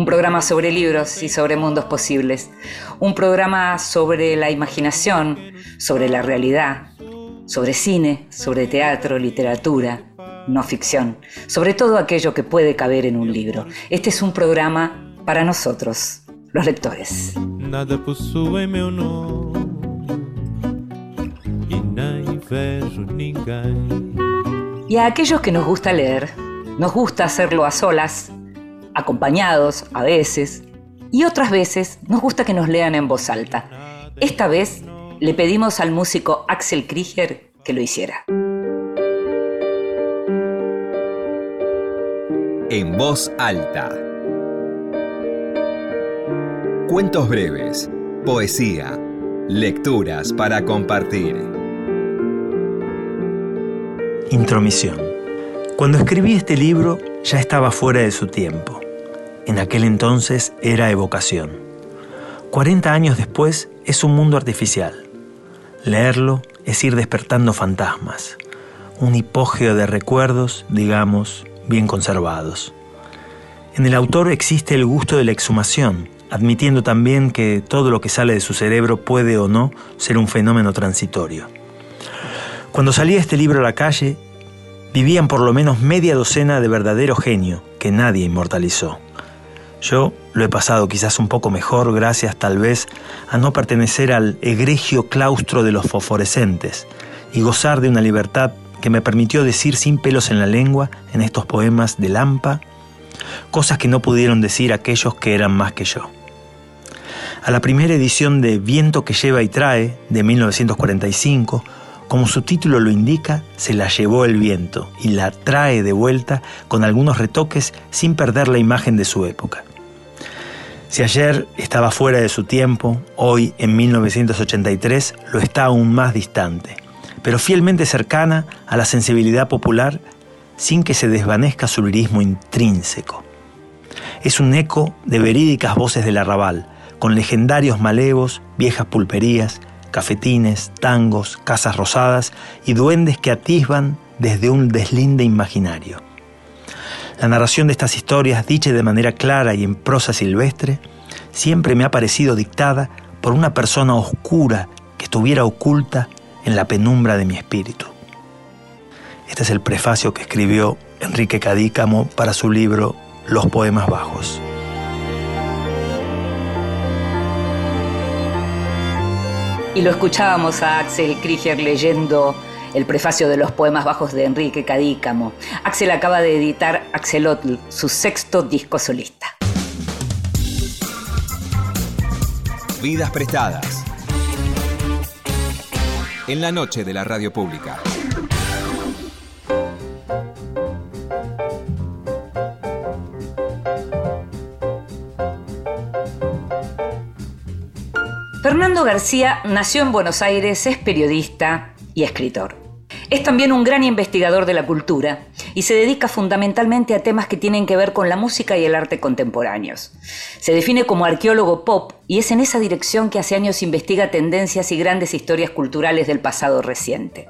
Un programa sobre libros y sobre mundos posibles. Un programa sobre la imaginación, sobre la realidad, sobre cine, sobre teatro, literatura, no ficción, sobre todo aquello que puede caber en un libro. Este es un programa para nosotros, los lectores. Nada possui meu nome. Y a aquellos que nos gusta leer, nos gusta hacerlo a solas, acompañados a veces, y otras veces nos gusta que nos lean en voz alta. Esta vez le pedimos al músico Axel Krieger que lo hiciera. En voz alta. Cuentos breves, poesía, lecturas para compartir. Intromisión. Cuando escribí este libro ya estaba fuera de su tiempo. En aquel entonces era evocación. 40 años después es un mundo artificial. Leerlo es ir despertando fantasmas, un hipogeo de recuerdos, digamos, bien conservados. En el autor existe el gusto de la exhumación, admitiendo también que todo lo que sale de su cerebro puede o no ser un fenómeno transitorio. Cuando salía este libro a la calle, vivían por lo menos media docena de verdadero genio que nadie inmortalizó. Yo lo he pasado quizás un poco mejor gracias tal vez a no pertenecer al egregio claustro de los fosforescentes y gozar de una libertad que me permitió decir sin pelos en la lengua en estos poemas de Lampa cosas que no pudieron decir aquellos que eran más que yo. A la primera edición de Viento que lleva y trae, de 1945, como su título lo indica, se la llevó el viento y la trae de vuelta con algunos retoques sin perder la imagen de su época. Si ayer estaba fuera de su tiempo, hoy en 1983 lo está aún más distante, pero fielmente cercana a la sensibilidad popular sin que se desvanezca su lirismo intrínseco. Es un eco de verídicas voces del arrabal, con legendarios malevos, viejas pulperías, cafetines, tangos, casas rosadas y duendes que atisban desde un deslinde imaginario. La narración de estas historias, dicha de manera clara y en prosa silvestre, siempre me ha parecido dictada por una persona oscura que estuviera oculta en la penumbra de mi espíritu. Este es el prefacio que escribió Enrique Cadícamo para su libro Los Poemas Bajos. Y lo escuchábamos a Axel Krieger leyendo el prefacio de los poemas bajos de Enrique Cadícamo. Axel acaba de editar Axelotl, su sexto disco solista. Vidas prestadas. En la noche de la radio pública. Fernando García nació en Buenos Aires, es periodista y escritor. Es también un gran investigador de la cultura y se dedica fundamentalmente a temas que tienen que ver con la música y el arte contemporáneos. Se define como arqueólogo pop y es en esa dirección que hace años investiga tendencias y grandes historias culturales del pasado reciente.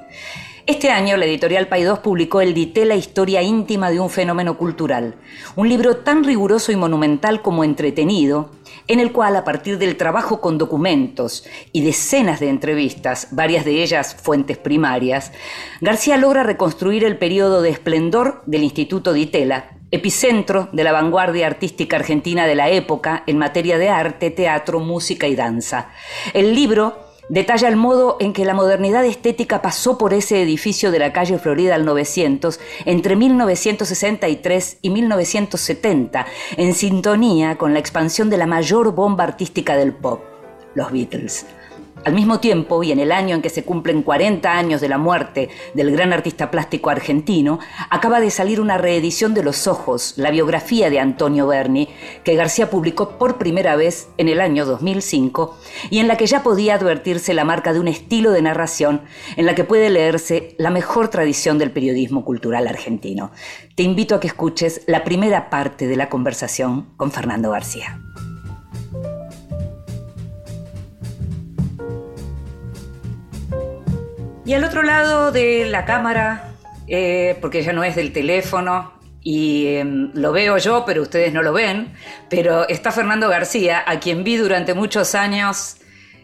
Este año la editorial Paidós publicó el Dité la historia íntima de un fenómeno cultural, un libro tan riguroso y monumental como entretenido, en el cual a partir del trabajo con documentos y decenas de entrevistas, varias de ellas fuentes primarias, García logra reconstruir el periodo de esplendor del Instituto Ditela, epicentro de la vanguardia artística argentina de la época en materia de arte, teatro, música y danza. El libro detalla el modo en que la modernidad estética pasó por ese edificio de la calle Florida al 900 entre 1963 y 1970, en sintonía con la expansión de la mayor bomba artística del pop. los Beatles. Al mismo tiempo, y en el año en que se cumplen 40 años de la muerte del gran artista plástico argentino, acaba de salir una reedición de Los Ojos, la biografía de Antonio Berni, que García publicó por primera vez en el año 2005, y en la que ya podía advertirse la marca de un estilo de narración en la que puede leerse la mejor tradición del periodismo cultural argentino. Te invito a que escuches la primera parte de la conversación con Fernando García. Y al otro lado de la cámara, eh, porque ya no es del teléfono, y em, lo veo yo, pero ustedes no lo ven, pero está Fernando García, a quien vi durante muchos años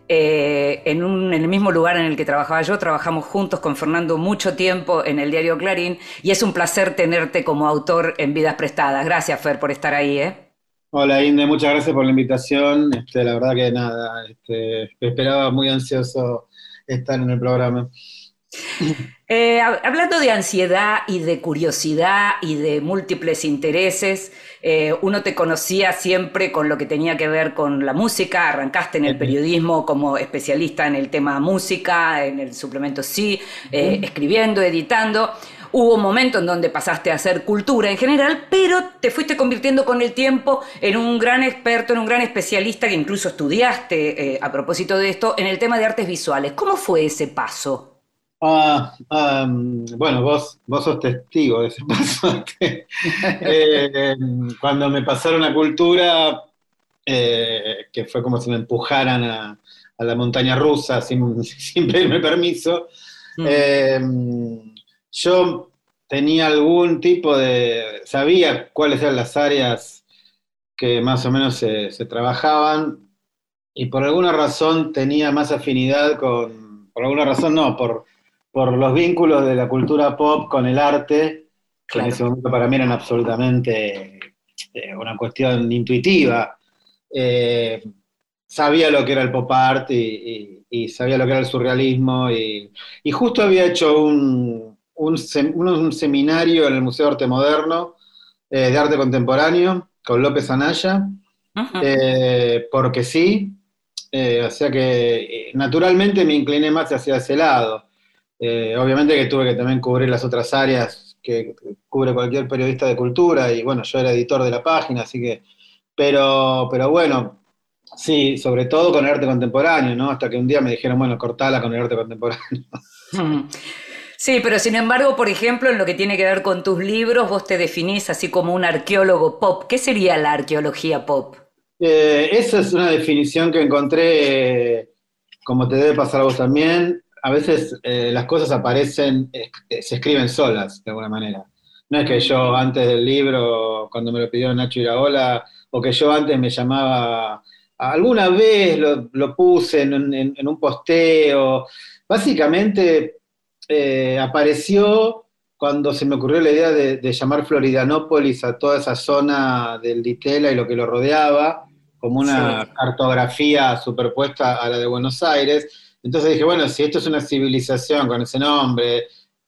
eh, en, el mismo lugar en el que trabajaba yo. Trabajamos juntos con Fernando mucho tiempo en el diario Clarín y es un placer tenerte como autor en Vidas Prestadas. Gracias, Fer, por estar ahí. ¿eh? Hola, Inde, muchas gracias por la invitación. Este, la verdad que nada, este, esperaba muy ansioso estar en el programa. Eh, hablando de ansiedad y de curiosidad y de múltiples intereses, eh, uno te conocía siempre con lo que tenía que ver con la música, arrancaste en el periodismo como especialista en el tema música, en el suplemento Sí, eh, escribiendo, editando. Hubo un momento en donde pasaste a hacer cultura en general, pero te fuiste convirtiendo con el tiempo en un gran experto, en un gran especialista que incluso estudiaste, a propósito de esto, en el tema de artes visuales. ¿Cómo fue ese paso? Ah, bueno, vos, vos sos testigo de ese paso. Eh, cuando me pasaron a cultura, eh, que fue como si me empujaran a, la montaña rusa sin, sin pedirme permiso, mm. eh, yo tenía algún tipo de, sabía cuáles eran las áreas que más o menos se, se trabajaban y por alguna razón tenía más afinidad con, por alguna razón no, por por los vínculos de la cultura pop con el arte, que en ese momento para mí eran absolutamente eh, una cuestión intuitiva. Eh, sabía lo que era el pop art y, sabía lo que era el surrealismo y, justo había hecho un, un, seminario en el Museo de Arte Moderno eh, de Arte Contemporáneo con López Anaya, porque sí, o sea que naturalmente me incliné más hacia ese lado. Eh, obviamente que tuve que también cubrir las otras áreas que cubre cualquier periodista de cultura y bueno, yo era editor de la página, así que, pero, pero bueno, sí, sobre todo con el arte contemporáneo, ¿no? Hasta que un día me dijeron, bueno, cortala con el arte contemporáneo. Sí, pero sin embargo, por ejemplo, en lo que tiene que ver con tus libros, vos te definís así como un arqueólogo pop. ¿Qué sería la arqueología pop? Eh, esa es una definición que encontré, como te debe pasar a vos también, a veces eh, las cosas aparecen, eh, se escriben solas, de alguna manera. No es que yo antes del libro, cuando me lo pidió Nacho Iraola, o que yo antes me llamaba, alguna vez lo, puse en, un posteo. Básicamente eh, apareció cuando se me ocurrió la idea de, llamar Floridanópolis a toda esa zona del Ditela y lo que lo rodeaba, como una cartografía superpuesta a la de Buenos Aires. Entonces dije, bueno, si esto es una civilización con ese nombre,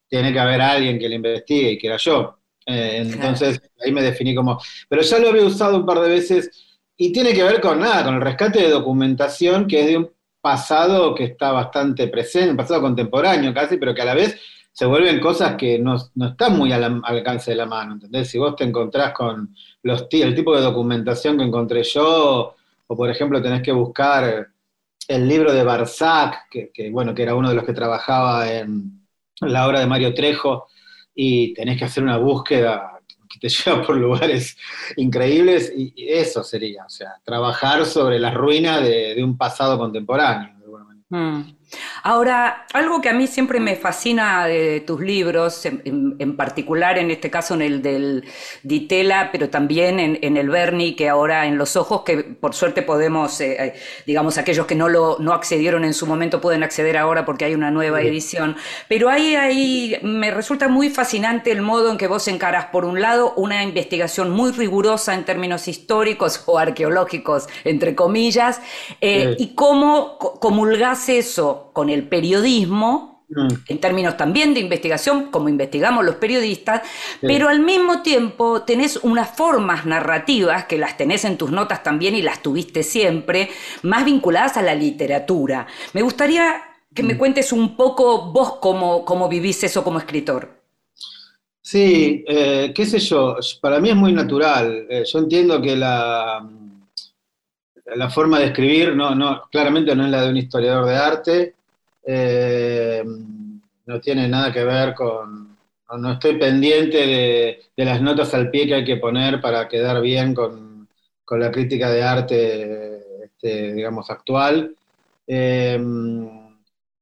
tiene que haber alguien que lo investigue y que era yo. Eh, entonces ahí me definí como, pero ya lo había usado un par de veces y tiene que ver con nada, con el rescate de documentación que es de un pasado que está bastante presente, un pasado contemporáneo casi, pero que a la vez se vuelven cosas que no, están muy al, alcance de la mano, ¿entendés? Si vos te encontrás con los, el tipo de documentación que encontré yo, o por ejemplo tenés que buscar el libro de Barzac, que, bueno, que era uno de los que trabajaba en la obra de Mario Trejo, y tenés que hacer una búsqueda que te lleva por lugares increíbles, y, eso sería, o sea, trabajar sobre la ruina de, un pasado contemporáneo. Mm. Ahora, algo que a mí siempre me fascina de tus libros, en, particular en este caso en el del Ditela, pero también en, el Berni, que ahora en Los Ojos, que por suerte podemos, eh, eh, digamos, aquellos que no, lo, no accedieron en su momento pueden acceder ahora porque hay una nueva edición. Pero ahí, ahí me resulta muy fascinante el modo en que vos encarás, por un lado, una investigación muy rigurosa en términos históricos o arqueológicos, entre comillas, eh, y cómo comulgás eso con el periodismo Mm. en términos también de investigación, como investigamos los periodistas, pero al mismo tiempo tenés unas formas narrativas, que las tenés en tus notas también y las tuviste siempre, más vinculadas a la literatura. Me gustaría que me Mm. cuentes un poco vos cómo, cómo vivís eso como escritor. Sí, eh, qué sé yo, para mí es muy natural. Eh, yo entiendo que la, la forma de escribir no, no, claramente no es la de un historiador de arte, eh, no tiene nada que ver con, no, estoy pendiente de, de las notas al pie que hay que poner para quedar bien con, con la crítica de arte, este, digamos, actual. Eh,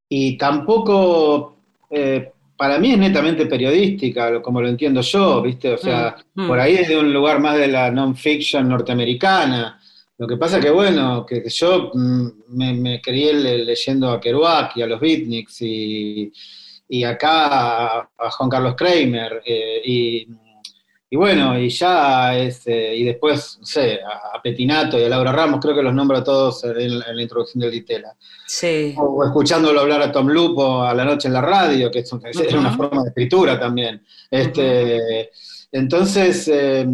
y tampoco, eh, para mí es netamente periodística, como lo entiendo yo, ¿viste? O sea, Mm, mm. por ahí desde un lugar más de la non-fiction norteamericana. Lo que pasa que, bueno, que yo mm, me, me crié le- leyendo a Kerouac y a los Beatniks y, y acá a, a Juan Carlos Kramer eh, y, y bueno, y ya es, eh, y después, no sé, a, a Petinato y a Laura Ramos, creo que los nombro a todos en, en la introducción del Ditela Sí. o escuchándolo hablar a Tom Lupo a la noche en la radio, que es, un- es Ujú. una forma de escritura también. Este, Entonces, eh,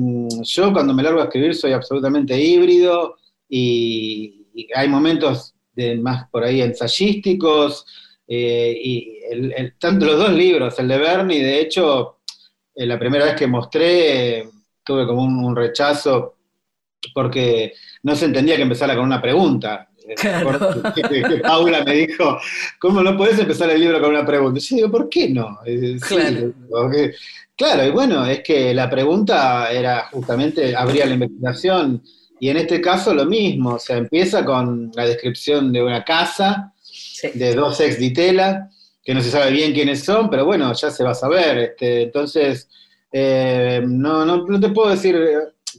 yo cuando me largo a escribir soy absolutamente híbrido y, y hay momentos de más por ahí ensayísticos, eh, y el- el- tanto los dos libros, el de Bernie, de hecho, eh, la primera vez que mostré, tuve como un, un rechazo porque no se entendía que empezara con una pregunta. Eh, Claro. Paula me dijo, ¿cómo no podés empezar el libro con una pregunta? Yo digo, ¿por qué no? Eh, sí, Claro. porque- claro, y bueno, es que la pregunta era justamente, abría la investigación, y en este caso lo mismo, o sea, empieza con la descripción de una casa, sí. de dos ex Ditela, que no se sabe bien quiénes son, pero bueno, ya se va a saber. Este, entonces, eh, no, no, no te puedo decir,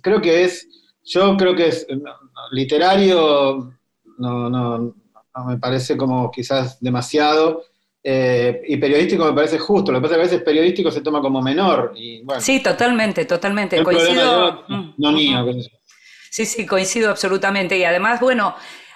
creo que es, yo creo que es no, literario, no, no, no me parece como quizás demasiado, eh, y periodístico me parece justo, lo que pasa es que a veces periodístico se toma como menor, y bueno, Sí, totalmente, totalmente. Coincido. Mm, no mío. yo. Sí, sí, coincido absolutamente. Y además, bueno,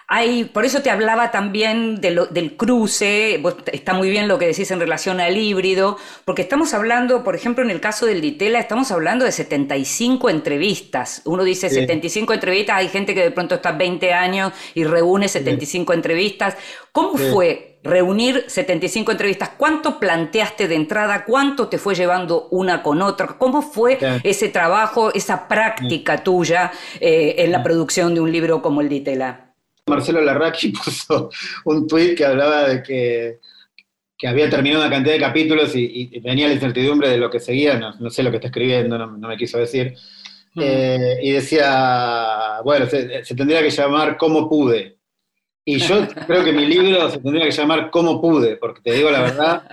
hay, por eso te hablaba también de lo- del cruce, está muy bien lo que decís en relación al híbrido, porque estamos hablando, por ejemplo, en el caso del Ditela, estamos hablando de 75 entrevistas. Uno dice Sí. 75 entrevistas, hay gente que de pronto está 20 años y reúne 75 entrevistas. ¿Cómo Sí. fue reunir 75 entrevistas? ¿Cuánto planteaste de entrada? ¿Cuánto te fue llevando una con otra? ¿Cómo fue Sí. ese trabajo, esa práctica tuya eh, en la producción de un libro como el Ditela? Marcelo Larraqui puso un tuit que hablaba de que, que había terminado una cantidad de capítulos y, y venía la incertidumbre de lo que seguía, no, no sé lo que está escribiendo, no, no me quiso decir. Eh, y decía, bueno, se, se tendría que llamar Cómo pude. Y yo creo que mi libro se tendría que llamar Cómo pude, porque te digo la verdad,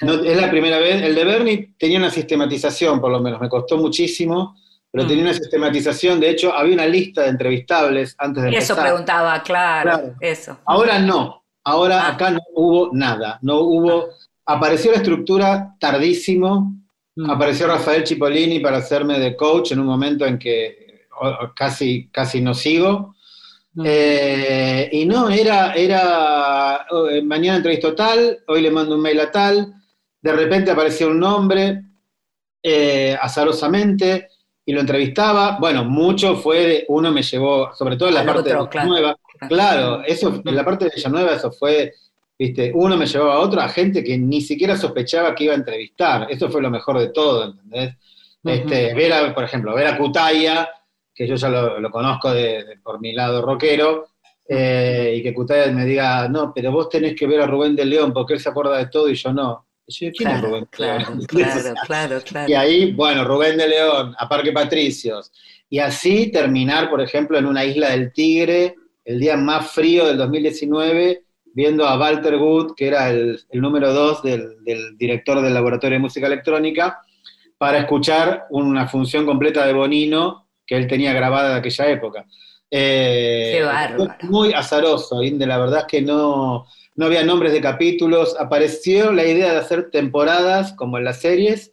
no, es la primera vez. El de Bernie tenía una sistematización, por lo menos, me costó muchísimo, pero Mm. tenía una sistematización. De hecho, había una lista de entrevistables antes de Eso empezar. preguntaba, claro, Claro. eso. Ahora no, ahora Ah. acá no hubo nada, no hubo, apareció la estructura tardísimo, Mm. apareció Rafael Cipollini para hacerme de coach en un momento en que casi, casi no sigo, Mm. Eh, y no, era, era eh, mañana entrevisto tal, hoy le mando un mail a tal, de repente aparecía un nombre, eh, azarosamente, y lo entrevistaba, bueno, mucho fue de, uno me llevó, sobre todo en la Al parte otro, de claro. Villanueva, claro, eso, en la parte de Villanueva eso fue, viste, uno me llevaba a otro, a gente que ni siquiera sospechaba que iba a entrevistar, eso fue lo mejor de todo, ¿entendés? Este, ver a, por ejemplo, ver a Cutaya, que yo ya lo, lo conozco de, de- por mi lado rockero, eh, y que Cutaya me diga, no, pero vos tenés que ver a Rubén de León porque él se acuerda de todo y yo no. Y yo, ¿quién es Claro, Rubén de claro, León? claro, claro, claro. Y ahí, bueno, Rubén de León, a Parque Patricios. Y así terminar, por ejemplo, en una isla del Tigre, el día más frío del 2019, viendo a Walter Wood, que era el, el número dos del, del director del Laboratorio de Música Electrónica, para escuchar una función completa de Bonino que él tenía grabada de aquella época. Eh, Qué bárbaro. Muy azaroso, Inde, la verdad es que no, no había nombres de capítulos, apareció la idea de hacer temporadas como en las series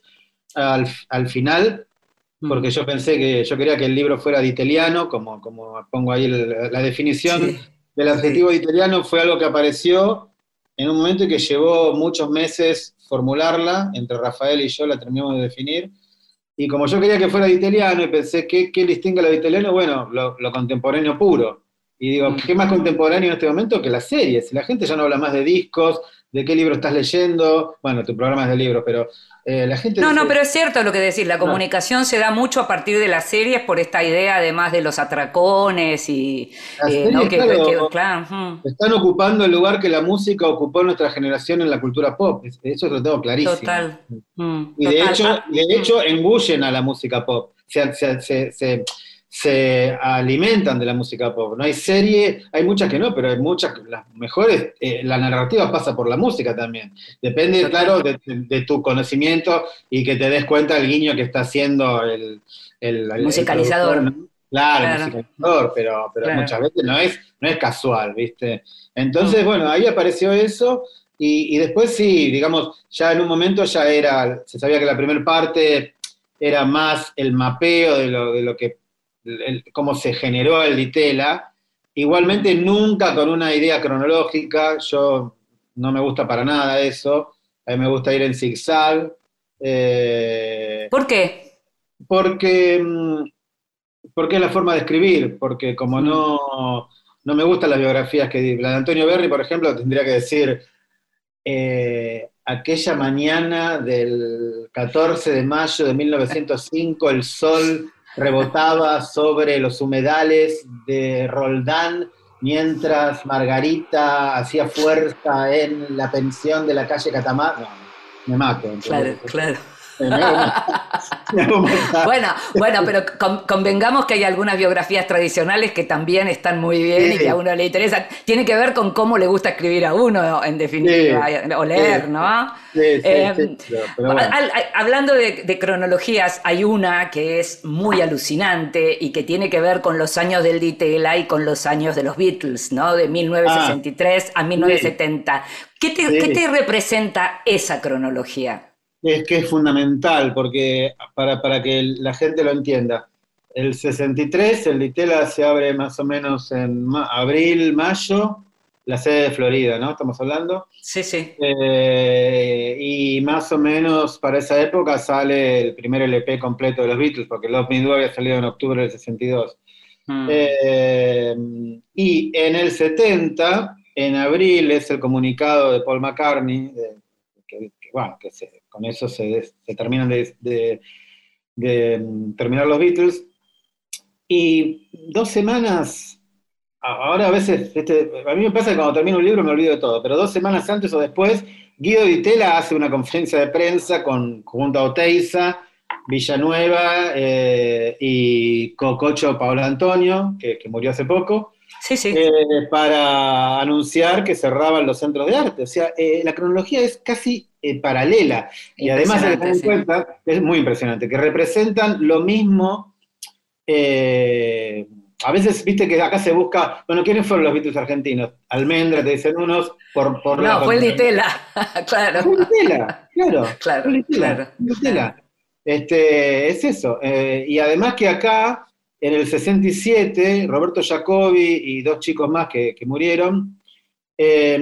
al, al final, Mm. porque yo pensé que yo quería que el libro fuera diteliano, como, como pongo ahí el- la definición Sí. del adjetivo diteliano, fue algo que apareció en un momento que llevó muchos meses formularla, entre Rafael y yo la terminamos de definir, y como yo quería que fuera de italiano y pensé, ¿qué, qué distingue a lo de italiano? Bueno, lo, lo contemporáneo puro. Y digo, Mm. ¿qué más contemporáneo en este momento que las series? La gente ya no habla más de discos, de qué libro estás leyendo. Bueno, tu programa es de libros, pero eh, la gente. No, dice- no, pero es cierto lo que decís, la comunicación se da mucho a partir de las series por esta idea además de los atracones y... Eh, ¿no? series, que, claro. que- claro, Están ocupando el lugar que la música ocupó en nuestra generación en la cultura pop. Es- Eso lo tengo clarísimo. total. mm, Y de hecho, Ah, de hecho engullen a la música pop. Se, se- se- se- se alimentan de la música pop. No hay serie, hay muchas que no, pero hay muchas, las mejores, eh, la narrativa pasa por la música también. Depende, claro, de, de tu conocimiento y que te des cuenta el guiño que está haciendo el, el- el- Musicalizador. el ¿no? Claro, musicalizador, pero, pero Claro. muchas veces no es, no es casual, ¿viste? Entonces, bueno, ahí apareció eso. Y, y después sí, digamos, ya en un momento ya era, se sabía que la primera parte era más el mapeo de lo, de lo que, el- cómo se generó el Ditela. Igualmente nunca con una idea cronológica, yo no me gusta para nada eso, a mí me gusta ir en zigzag, eh, ¿Por qué? porque, mm, porque es la forma de escribir, porque como Mm. no, no me gustan las biografías que la de Antonio Berri, por ejemplo, tendría que decir eh, aquella mañana del 14 de mayo de 1905, el sol rebotaba sobre los humedales de Roldán, mientras Margarita hacía fuerza en la pensión de la calle Catamarca. Me mato. Claro, claro. Bueno, bueno, pero con- convengamos que hay algunas biografías tradicionales que también están muy bien y que a uno le interesan. Tiene que ver con cómo le gusta escribir a uno, en definitiva, o leer, Sí. ¿no? Eh, bueno. Al- al- hablando de, de cronologías, hay una que es muy alucinante y que tiene que ver con los años del Ditela y con los años de los Beatles, ¿no? De 1963 a 1970. ¿Qué te, Ah, Sí. qué te representa esa cronología? Es que es fundamental, porque para, para que la gente lo entienda, el 63, el Ditela se abre más o menos en ma- abril, mayo, la sede de Florida, ¿no? Estamos hablando. Sí, sí. Eh, y más o menos para esa época sale el primer LP completo de los Beatles, porque Love Me Do había salido en octubre del 62. Mm. Eh, y en el 70, en abril, es el comunicado de Paul McCartney, de- que, que, bueno, que se- con eso se, terminan de, mm, terminar los Beatles. Y dos semanas, ahora a veces, este, a mí me pasa que cuando termino un libro me olvido de todo, pero dos semanas antes o después, Guido Di Tella hace una conferencia de prensa con, junto a Oteiza, Villanueva eh, y Cococho Paolo Antonio, que murió hace poco, Sí, sí. eh, para anunciar que cerraban los centros de arte. O sea, eh, la cronología es casi eh, paralela. Y además en Impresionante, cuenta, es muy impresionante, que representan lo mismo. a veces, viste que acá se busca, bueno, ¿quiénes fueron los Beatles argentinos? Almendra, te dicen unos, por, por la- No, fue el Ditela, claro. Fue Ditela, claro. Claro, Fue Ditela, claro, fue Ditela. Este, es eso. y además que acá, en el 67, Roberto Jacobi y dos chicos más que, que murieron, eh,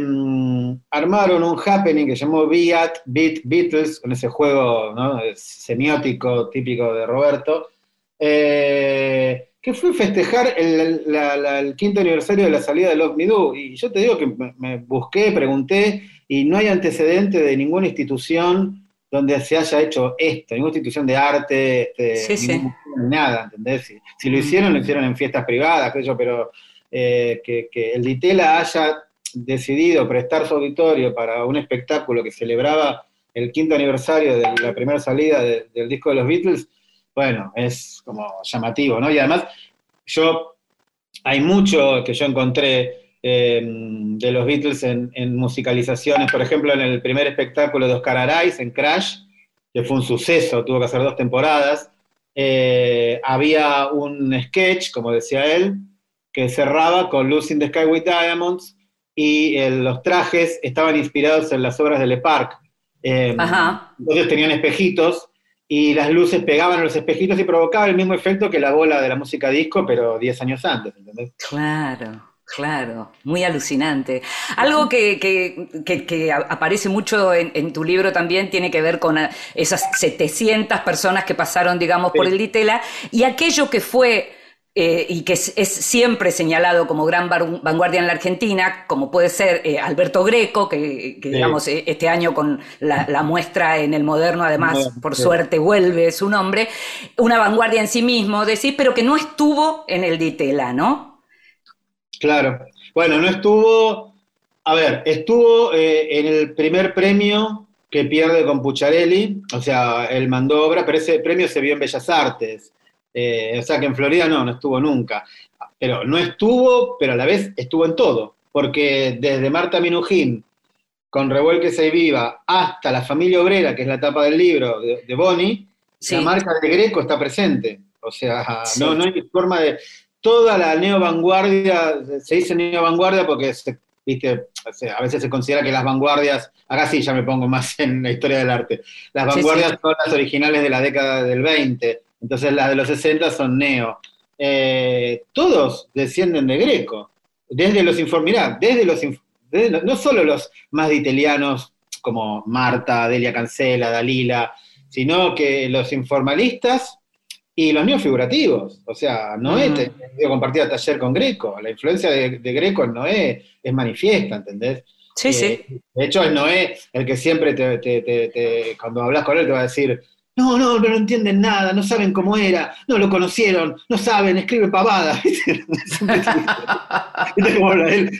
armaron un happening que llamó Beat, Beat Beatles, con ese juego ¿no? semiótico típico de Roberto, eh, que fue festejar el, la- la- el quinto aniversario de la salida de Love Me Do. Y yo te digo que me, me busqué, pregunté, y no hay antecedente de ninguna institución donde se haya hecho esto, ninguna institución de arte, este, Sí, ningún ni nada, ¿entendés? Si, si lo hicieron, lo hicieron en fiestas privadas, yo, pero eh, que, que el Ditela haya decidido prestar su auditorio para un espectáculo que celebraba el quinto aniversario de la primera salida de- del disco de los Beatles, bueno, es como llamativo, ¿no? Y además, yo, hay mucho que yo encontré eh, de los Beatles en, en musicalizaciones, por ejemplo, en el primer espectáculo de Oscar Araiz, en Crash, que fue un suceso, tuvo que hacer dos temporadas, eh, había un sketch, como decía él, que cerraba con Lucy in the Sky with Diamonds, y eh, los trajes estaban inspirados en las obras de Le Parc. Eh, Ajá. entonces tenían espejitos y las luces pegaban a los espejitos y provocaba el mismo efecto que la bola de la música disco, pero 10 años antes, ¿entendés? Claro, Claro, muy alucinante. Algo que, que, aparece mucho en, tu libro también tiene que ver con esas 700 personas que pasaron, digamos, por el Ditela y aquello que fue eh, y que es, siempre señalado como gran vanguardia en la Argentina, como puede ser eh, Alberto Greco, que, digamos eh, este año con la, muestra en el moderno, además, por suerte, vuelve su nombre, una vanguardia en sí mismo, decir, pero que no estuvo en el Ditela, ¿no? Claro. Bueno, no estuvo, a ver, estuvo en el primer premio que pierde con Pucciarelli, o sea, él mandó obra, pero ese premio se vio en Bellas Artes. Eh, o sea que en Florida no, no estuvo nunca. Pero no estuvo, pero a la vez estuvo en todo. Porque desde Marta Minujín, con Revuelque y Viva, hasta la familia obrera, que es la tapa del libro de, de Bonnie, la marca de Greco está presente. O sea, no, no hay forma de. Toda la neo-vanguardia, se dice neo-vanguardia porque ¿viste? a veces se considera que las vanguardias, acá sí ya me pongo más en la historia del arte, las vanguardias son las originales de la década del 20, entonces las de los 60 son neo. Eh, todos descienden de Greco, desde los informirá, desde los, no solo los más ditelianos como Marta, Delia Cancela, Dalila, sino que los informalistas y los neofigurativos. O sea, Noé mm. compartía taller con Greco. La influencia de, Greco en Noé es manifiesta, ¿entendés? Sí, sí. Eh, de hecho, es Noé el que siempre te, cuando hablas con él te va a decir, no, no, no entienden nada, no saben cómo era, no lo conocieron, no saben, escriben pavadas.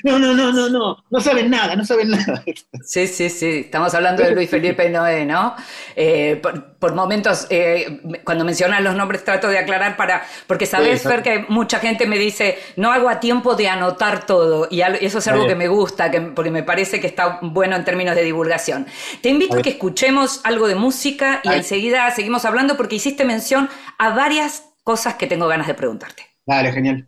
No, no, no, no, no, no saben nada, no saben nada. Sí, sí, sí, estamos hablando de Luis Felipe Noé, ¿no? Eh, por, momentos, eh, cuando mencionan los nombres trato de aclarar para, porque sabes, Fer, que mucha gente me dice, no hago a tiempo de anotar todo, y eso es algo que me gusta, que, porque me parece que está bueno en términos de divulgación. Te invito a que escuchemos algo de música y enseguida seguimos hablando porque hiciste mención a varias cosas que tengo ganas de preguntarte. Dale, genial.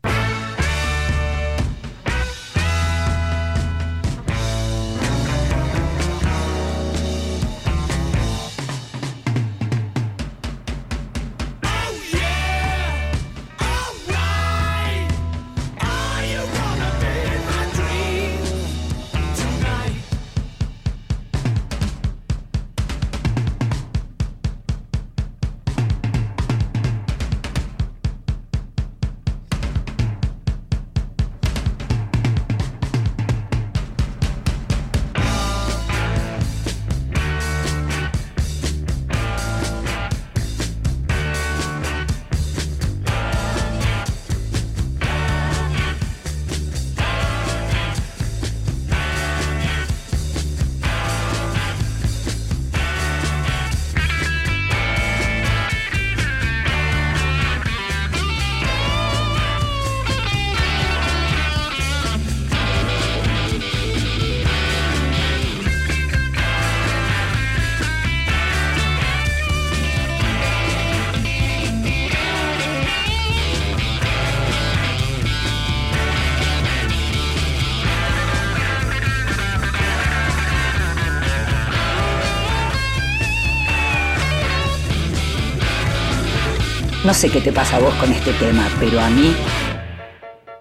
No sé qué te pasa a vos con este tema, pero a mí,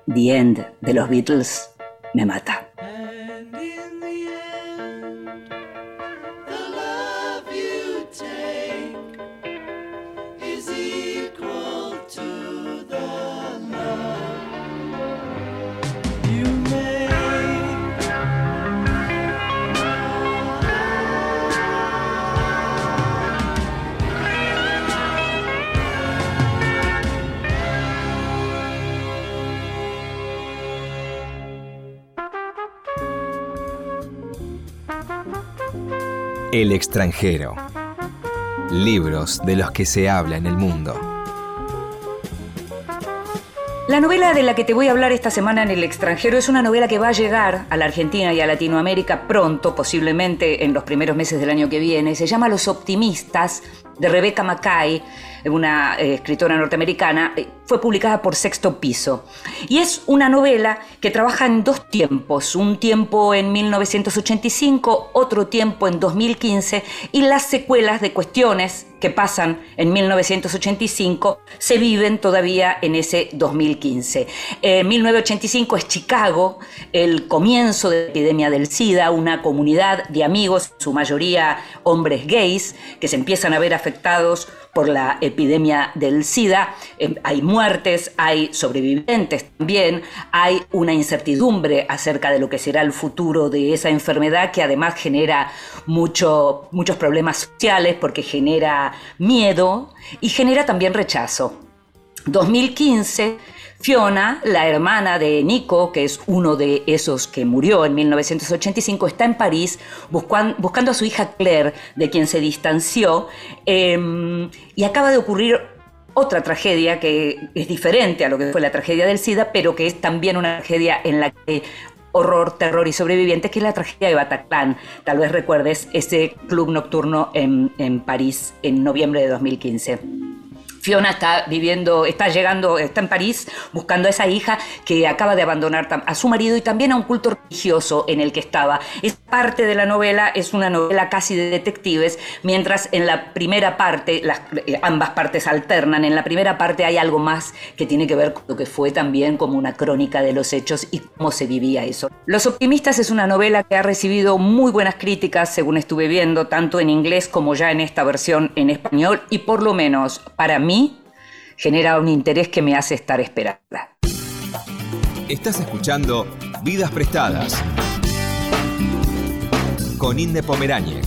The End de los Beatles me mata. Extranjero. Libros de los que se habla en el mundo. La novela de la que te voy a hablar esta semana en el extranjero es una novela que va a llegar a la Argentina y a Latinoamérica pronto, posiblemente en los primeros meses del año que viene. Se llama Los Optimistas de Rebecca Mackay, una eh, escritora norteamericana, eh, fue publicada por Sexto Piso. Y es una novela que trabaja en dos tiempos, un tiempo en 1985, otro tiempo en 2015, y las secuelas de cuestiones que pasan en 1985 se viven todavía en ese 2015. En 1985 es Chicago, el comienzo de la epidemia del SIDA, una comunidad de amigos, su mayoría hombres gays, que se empiezan a ver afectados por la epidemia del SIDA. Eh, hay muertes, hay sobrevivientes también, hay una incertidumbre acerca de lo que será el futuro de esa enfermedad que además genera mucho, muchos problemas sociales porque genera miedo y genera también rechazo. 2015 Fiona, la hermana de Nico, que es uno de esos que murió en 1985, está en París buscando a su hija Claire, de quien se distanció, em, y acaba de ocurrir otra tragedia que es diferente a lo que fue la tragedia del SIDA, pero que es también una tragedia en la que horror, terror y sobrevivientes, que es la tragedia de Bataclan. Tal vez recuerdes ese club nocturno en, en París en noviembre de 2015. Fiona está viviendo, está llegando, está en París buscando a esa hija que acaba de abandonar a su marido y también a un culto religioso en el que estaba. Es parte de la novela es una novela casi de detectives, mientras en la primera parte, eh, ambas partes alternan. En la primera parte hay algo más que tiene que ver con lo que fue también como una crónica de los hechos y cómo se vivía eso. Los Optimistas es una novela que ha recibido muy buenas críticas, según estuve viendo, tanto en inglés como ya en esta versión en español, y por lo menos para mí genera un interés que me hace estar esperada. Estás escuchando Vidas Prestadas con Inde Pomeráñez.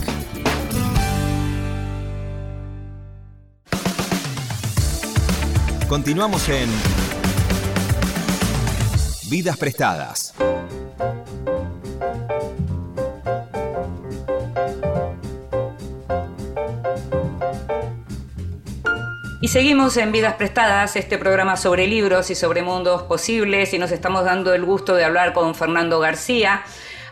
Continuamos en Vidas Prestadas. Y seguimos en Vidas Prestadas, este programa sobre libros y sobre mundos posibles, y nos estamos dando el gusto de hablar con Fernando García,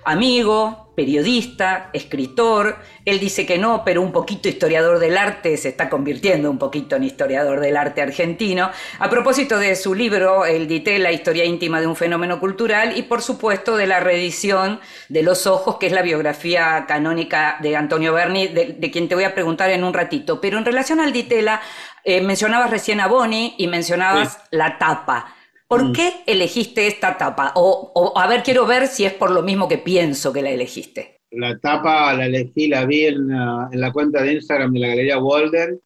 amigo, periodista, escritor. Él dice que no, pero un poquito historiador del arte, se está convirtiendo un poquito en historiador del arte argentino. A propósito de su libro, El Dité, la historia íntima de un fenómeno cultural, y por supuesto de la reedición de Los Ojos, que es la biografía canónica de Antonio Berni, de, de quien te voy a preguntar en un ratito. Pero en relación al Ditela, eh, mencionabas recién a Bonnie y mencionabas la tapa. ¿Por mm. qué elegiste esta tapa? O, a ver, quiero ver si es por lo mismo que pienso que la elegiste. La tapa la elegí, la vi en, la cuenta de Instagram de la Galería Walder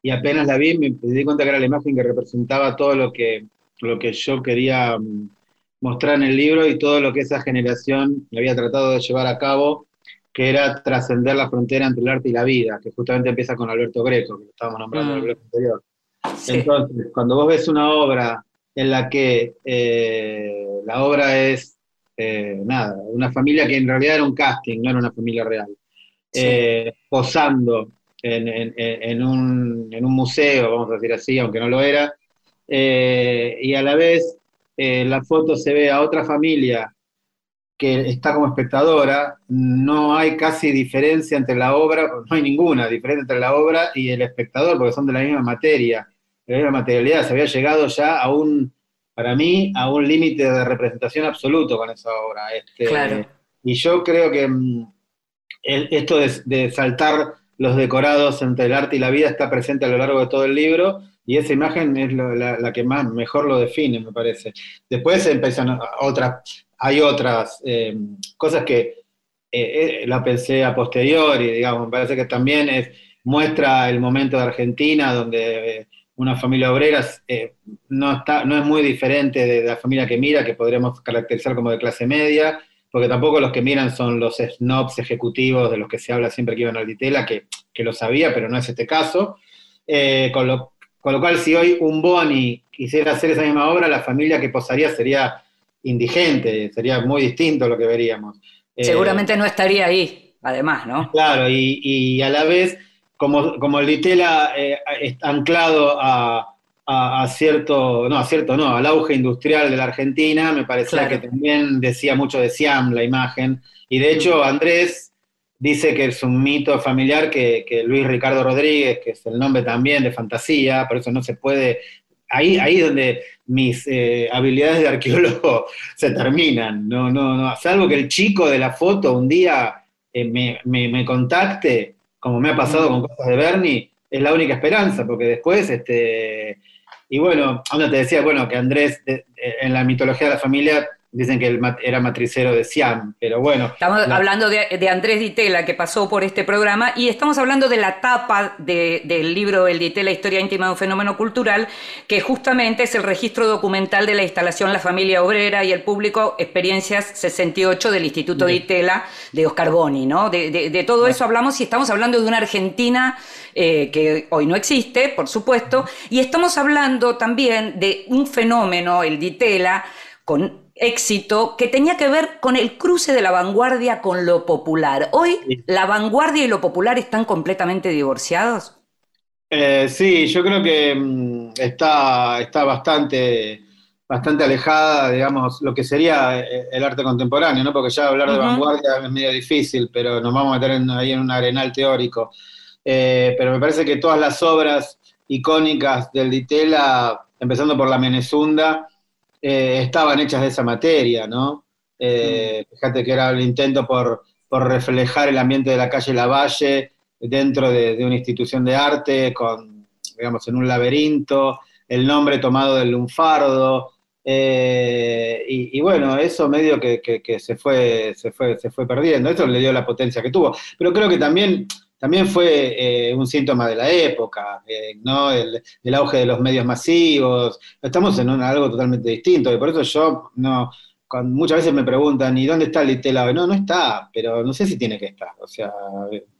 y apenas la vi me, di cuenta que era la imagen que representaba todo lo que, lo que yo quería mm, mostrar en el libro y todo lo que esa generación había tratado de llevar a cabo que era trascender la frontera entre el arte y la vida, que justamente empieza con Alberto Greco, que lo estábamos nombrando en el mm. bloque anterior. Entonces, cuando vos ves una obra en la que eh, la obra es, eh, nada, una familia que en realidad era un casting, no era una familia real, eh, posando en, un, en, un, museo, vamos a decir así, aunque no lo era, y a la vez la foto se ve a otra familia que está como espectadora, no hay casi diferencia entre la obra, no hay ninguna diferencia entre la obra y el espectador, porque son de la misma materia, la misma materialidad. Se había llegado ya a un, para mí, a un límite de representación absoluto con esa obra. Este, claro. Y yo creo que mm, esto de, saltar los decorados entre el arte y la vida está presente a lo largo de todo el libro. Y esa imagen es la, la, que más mejor lo define, me parece. Después empiezan otras hay otras eh, cosas que eh, eh, la pensé a posteriori, digamos, me parece que también es, muestra el momento de Argentina, donde una familia obrera no, está, no es muy diferente de la familia que mira, que podríamos caracterizar como de clase media, porque tampoco los que miran son los snobs ejecutivos de los que se habla siempre que iban al Ditela, que, que lo sabía, pero no es este caso. con, lo, con lo cual, si hoy un Boni quisiera hacer esa misma obra, la familia que posaría sería indigente, sería muy distinto lo que veríamos. Eh, Seguramente no estaría ahí, además, ¿no? Claro, y, a la vez, como, como el Ditela eh, anclado a, cierto, no, a cierto no, al auge industrial de la Argentina, me parecía que también decía mucho de Siam la imagen, y de hecho. Andrés dice que es un mito familiar que, que Luis Ricardo Rodríguez, que es el nombre también de fantasía, por eso no se puede ahí, ahí es donde mis eh, habilidades de arqueólogo se terminan. No, no, no. Salvo que el chico de la foto un día eh, me, me, contacte, como me ha pasado con cosas de Bernie, es la única esperanza, porque después, este, y bueno, te decía, bueno, que Andrés en la mitología de la familia Dicen que él era matricero de Siam, pero bueno. Estamos hablando de, Andrés Ditela, que pasó por este programa, y estamos hablando de la tapa del libro El Ditela, Historia íntima de un fenómeno cultural, que justamente es el registro documental de la instalación La Familia Obrera y el Público Experiencias 68 del Instituto Ditela de Oscar Boni, ¿no? De, todo eso hablamos y estamos hablando de una Argentina eh, que hoy no existe, por supuesto, y estamos hablando también de un fenómeno, el Ditela, con éxito que tenía que ver con el cruce de la vanguardia con lo popular. Hoy la vanguardia y lo popular están completamente divorciados. Eh, sí, yo creo que mm, está, está bastante, bastante alejada, digamos, lo que sería eh, el arte contemporáneo, ¿no? Porque ya hablar de vanguardia es medio difícil, pero nos vamos a meter ahí en un arenal teórico. Eh, pero me parece que todas las obras icónicas del Ditela, empezando por la Menezunda, eh, estaban hechas de esa materia, ¿no? Eh, mm. fíjate que era el intento por, reflejar el ambiente de la calle Lavalle dentro de, una institución de arte, con, digamos, en un laberinto, el nombre tomado del lunfardo, eh, y, bueno, eso medio que, se, fue, se, fue, se fue perdiendo, eso le dio la potencia que tuvo. Pero creo que también también fue eh, un síntoma de la época, eh, ¿no? El, auge de los medios masivos. Estamos en algo totalmente distinto, y por eso yo no. muchas veces me preguntan, ¿y dónde está el Litela? No, no está, pero no sé si tiene que estar. O sea,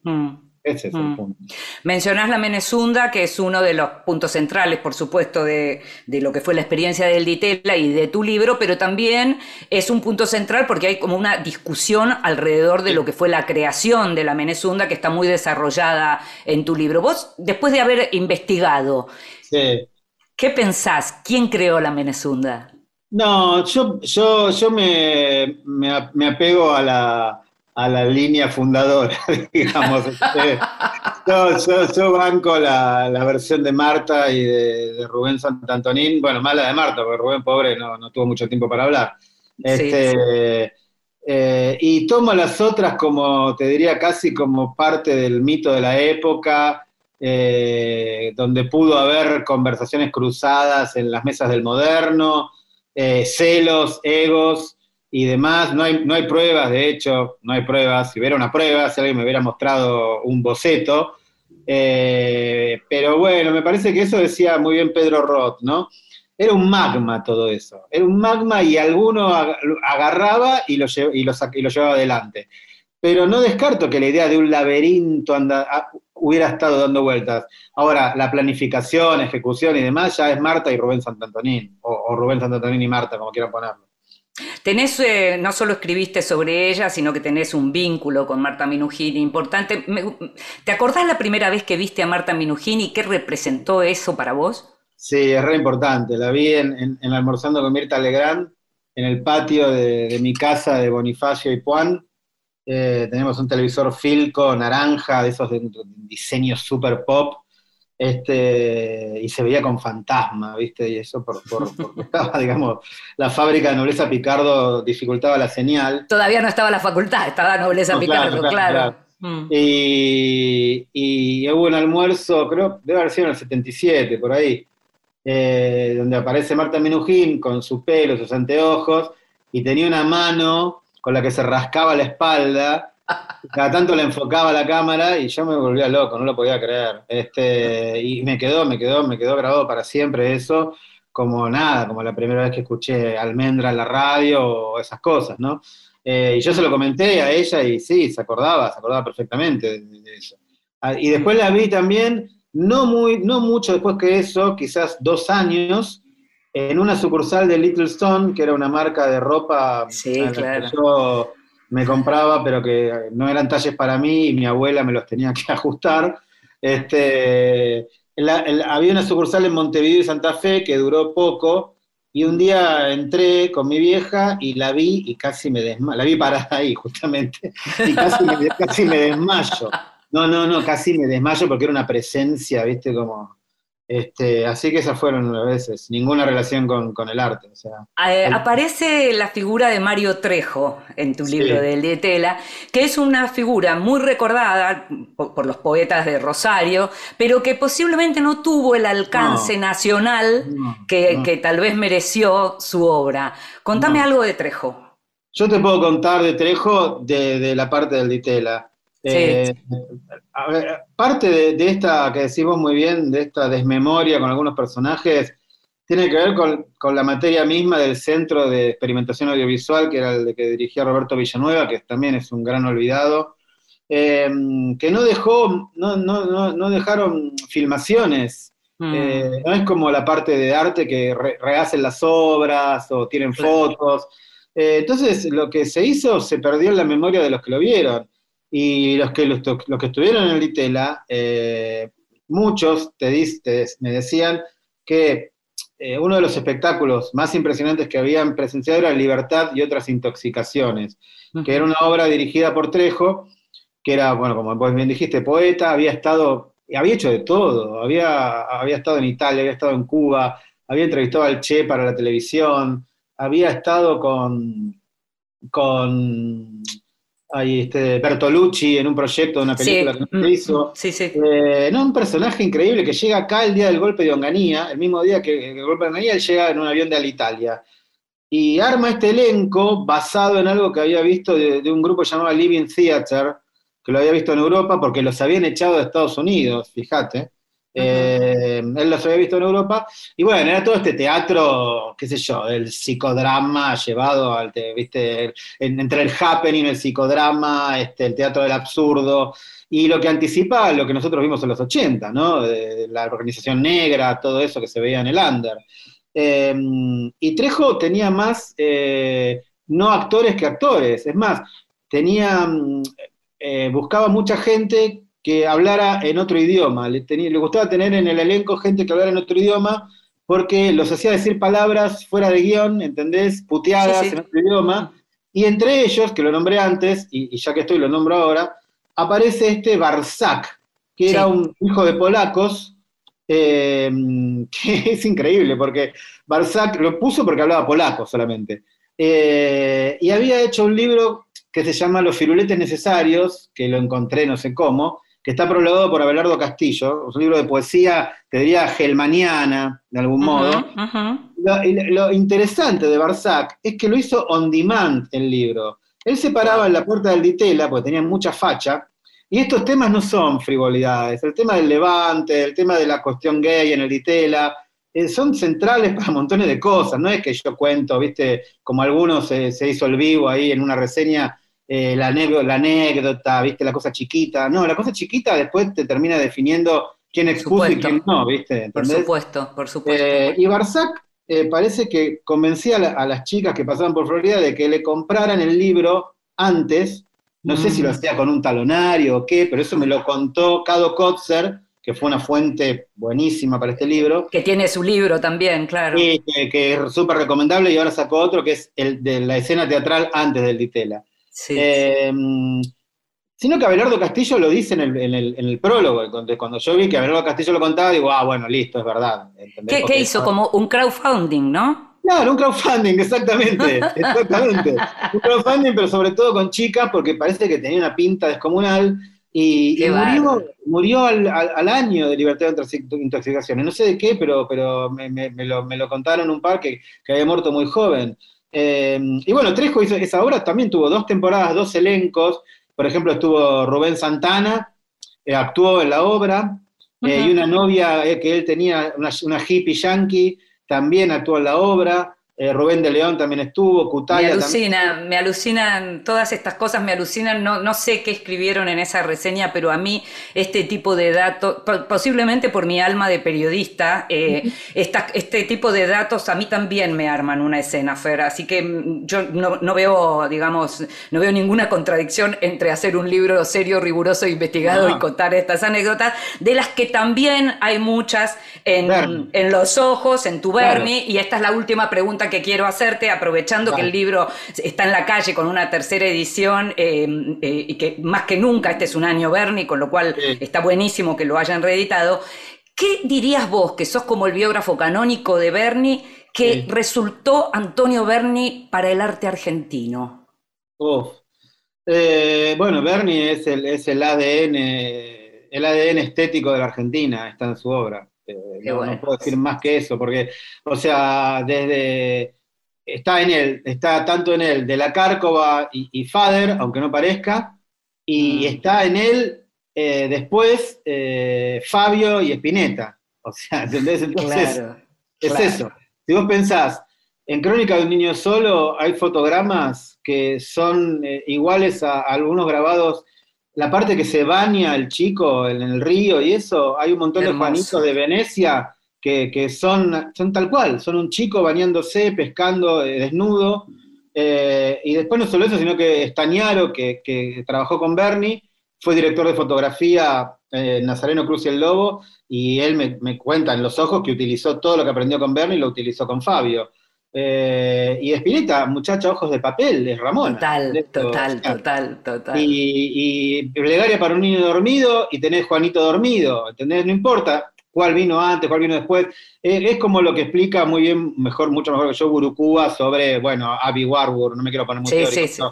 mm. Ese es el mm. punto. Mencionás la Menezunda, que es uno de los puntos centrales, por supuesto, de, lo que fue la experiencia del Ditela y de tu libro, pero también es un punto central porque hay como una discusión alrededor de lo que fue la creación de la Menezunda, que está muy desarrollada en tu libro. Vos, después de haber investigado, ¿qué pensás? ¿Quién creó la Menezunda? No, yo, yo, yo me, me apego a la a la línea fundadora, digamos. Este, yo, banco la, versión de Marta y de, Rubén Santantonín, bueno, más la de Marta, porque Rubén, pobre, no, tuvo mucho tiempo para hablar. Este, eh, y tomo las otras como, te diría, casi como parte del mito de la época, eh, donde pudo haber conversaciones cruzadas en las mesas del moderno, eh, celos, egos, y demás. No hay, no hay pruebas, de hecho, no hay pruebas. Si hubiera una prueba, si alguien me hubiera mostrado un boceto. Eh, pero bueno, me parece que eso decía muy bien Pedro Roth, ¿no? Era un magma todo eso. Era un magma y alguno agarraba y lo, y lo, y lo llevaba adelante. Pero no descarto que la idea de un laberinto anda, hubiera estado dando vueltas. Ahora, la planificación, ejecución y demás ya es Marta y Rubén Santantonín, o, o Rubén Santantonín y Marta, como quieran ponerlo. Tenés, eh, no solo escribiste sobre ella, sino que tenés un vínculo con Marta Minujini importante. ¿Te acordás la primera vez que viste a Marta Minujini y qué representó eso para vos? Sí, es re importante. La vi en, Almorzando con Mirta Legrand, en el patio de, mi casa de Bonifacio y Puan. Eh, tenemos un televisor Filco naranja, de esos de, de diseño super pop este, y se veía con fantasma, ¿viste? Y eso por, por, porque estaba, digamos, la fábrica de Nobleza Picardo dificultaba la señal. Todavía no estaba la facultad, estaba Nobleza Picardo, claro. Mm. Y, hubo un almuerzo, creo, debe haber sido en el 77, por ahí, eh, donde aparece Marta Minujín con su pelo, sus anteojos, y tenía una mano con la que se rascaba la espalda, cada tanto le enfocaba la cámara y yo me volvía loco, no lo podía creer. Este, y me quedó, me quedó, me quedó grabado para siempre eso, como nada, como la primera vez que escuché Almendra en la radio o esas cosas, ¿no? Eh, y yo se lo comenté a ella y sí, se acordaba, se acordaba perfectamente de, eso. Ah, y después la vi también, no, muy, no mucho después que eso, quizás dos años, en una sucursal de Little Stone, que era una marca de ropa sí, claro. yo me compraba, pero que no eran talles para mí y mi abuela me los tenía que ajustar. Este, había una sucursal en Montevideo y Santa Fe que duró poco, y un día entré con mi vieja y la vi y casi me desmayo. La vi parada ahí, justamente. Y casi me, casi me desmayo. No, no, no, casi me desmayo porque era una presencia, ¿viste? Como este, así que esas fueron a veces, ninguna relación con, el arte. Eh, aparece la figura de Mario Trejo en tu libro de Lietela, que es una figura muy recordada por, los poetas de Rosario, pero que posiblemente no tuvo el alcance nacional que, tal vez mereció su obra. Contame algo de Trejo. Yo te puedo contar de Trejo de, la parte del Ditela. Eh, parte de, esta que decimos muy bien, de esta desmemoria con algunos personajes, tiene que ver con, la materia misma del Centro de Experimentación Audiovisual, que era el de que dirigía Roberto Villanueva, que también es un gran olvidado, eh, que no dejó, no, no, no, dejaron filmaciones. Mm. Eh, no es como la parte de arte que rehacen las obras o tienen fotos. entonces, lo que se hizo se perdió en la memoria de los que lo vieron. Y los que, los, que estuvieron en el Ditela, eh, muchos te, diste, me decían que eh, uno de los espectáculos más impresionantes que habían presenciado era Libertad y otras intoxicaciones, que era una obra dirigida por Trejo, que era, bueno, como vos bien dijiste, poeta, había estado, había hecho de todo, había, había estado en Italia, había estado en Cuba, había entrevistado al Che para la televisión, había estado con, con hay este Bertolucci en un proyecto de una película que se mm, hizo. Sí, sí. Eh, no, un personaje increíble que llega acá el día del golpe de Onganía, el mismo día que el golpe de Onganía, él llega en un avión de Alitalia. Y arma este elenco basado en algo que había visto de, de un grupo llamado Living Theater, que lo había visto en Europa porque los habían echado de Estados Unidos, fíjate. Eh, él los había visto en Europa. Y bueno, era todo este teatro, qué sé yo, el psicodrama llevado al, viste, entre el happening, el psicodrama, este, el teatro del absurdo. Y lo que anticipa lo que nosotros vimos en los 80, ¿no? La organización negra, todo eso que se veía en el under. Em, y Trejo tenía más, eh, no actores que actores. Es más, tenía, mm, eh, buscaba mucha gente que hablara en otro idioma. Le, le gustaba tener en el elenco gente que hablara en otro idioma porque los hacía decir palabras fuera de guion, ¿entendés? Puteadas en otro idioma. Y entre ellos, que lo nombré antes, y, ya que estoy lo nombro ahora, aparece este Barzak, que era un hijo de polacos, eh, que es increíble, porque Barzak lo puso porque hablaba polaco solamente. Eh, y había hecho un libro que se llama Los firuletes necesarios, que lo encontré no sé cómo, que está prologado por Abelardo Castillo, es un libro de poesía, te diría, gelmaniana, de algún modo. Lo, interesante de Barzac es que lo hizo on demand el libro. Él se paraba en la puerta del Ditela, porque tenía mucha facha, y estos temas no son frivolidades. El tema del levante, el tema de la cuestión gay en el Ditela, eh, son centrales para montones de cosas. No es que yo cuento, viste, como algunos se hizo el vivo ahí en una reseña eh, la, la, anécdota, ¿viste? La cosa chiquita. No, la cosa chiquita después te termina definiendo quién expuso y quién no, ¿viste? Por supuesto, por supuesto. Eh, y Barzac eh, parece que convencía a, las chicas que pasaban por Florida de que le compraran el libro antes. No sé si lo mm. hacía con un talonario o qué, pero eso me lo contó Cado Kotzer, que fue una fuente buenísima para este libro. Que tiene su libro también, claro. Sí, que, es súper recomendable y ahora sacó otro que es el de la escena teatral antes del Ditela. Em, sino que Abelardo Castillo lo dice en el, prólogo, cuando, yo vi que Abelardo Castillo lo contaba, digo, ah, bueno, listo, es verdad. ¿Qué, hizo? Como un crowdfunding, ¿no? Claro, un crowdfunding, exactamente, exactamente. un crowdfunding, pero sobre todo con chicas, porque parece que tenía una pinta descomunal. Y, murió, al, año de libertad de intoxicaciones. No sé de qué, pero, pero me, lo, contaron un par que, que había muerto muy joven. Eh, y bueno, Trejo hizo esa obra, también tuvo dos temporadas, dos elencos. Por ejemplo, estuvo Rubén Santana, eh, actuó en la obra, eh, y una novia que él tenía, una, hippie yankee, también actuó en la obra. Eh, Rubén de León también estuvo, Cutaya Me alucina, me alucinan, todas estas cosas me alucinan, no, no sé qué escribieron en esa reseña, pero a mí este tipo de datos, posiblemente por mi alma de periodista, eh, este tipo de datos a mí también me arman una escena, Fer, así que mm, yo no, veo, digamos, no veo ninguna contradicción entre hacer un libro serio, riguroso, investigado y contar estas anécdotas, de las que también hay muchas en, en los ojos, en tu Bernie, y esta es la última pregunta que quiero hacerte, aprovechando que el libro está en la calle con una tercera edición eh, eh, y que más que nunca este es un año Bernie, con lo cual está buenísimo que lo hayan reeditado. ¿Qué dirías vos, que sos como el biógrafo canónico de Bernie, que resultó Antonio Berni para el arte argentino? Eh, bueno, Berni es el, es el ADN, el ADN estético de la Argentina, está en su obra. Eh, no, puedo decir más que eso, porque, o sea, desde. Está en él, está tanto en él de la Cárcova y, Fader, aunque no parezca, y mm. está en él eh, después eh, Fabio y Espineta. O sea, ¿entendés? Entonces, es eso. Si vos pensás, en Crónica de un niño solo hay fotogramas que son iguales a algunos grabados la parte que se baña el chico en el río y eso, hay un montón de Juanitos de Venecia que, son, son tal cual, son un chico bañándose, pescando, eh, desnudo. Eh, y después no solo eso, sino que Estañaro, que, que trabajó con Bernie, fue director de fotografía en Nazareno Cruz y el Lobo, y él me, me, cuenta en los ojos que utilizó todo lo que aprendió con Bernie y lo utilizó con Fabio. Eh, y Espineta, muchacha ojos de papel, es Ramón. Total, total, total, total. Y, y, plegaria para un niño dormido y tenés Juanito dormido, ¿entendés? No importa cuál vino antes, cuál vino después. Eh, es como lo que explica muy bien, mejor, mucho mejor que yo, Burucúa sobre, bueno, Abby Warburg, no me quiero poner muy sí, sí, sí.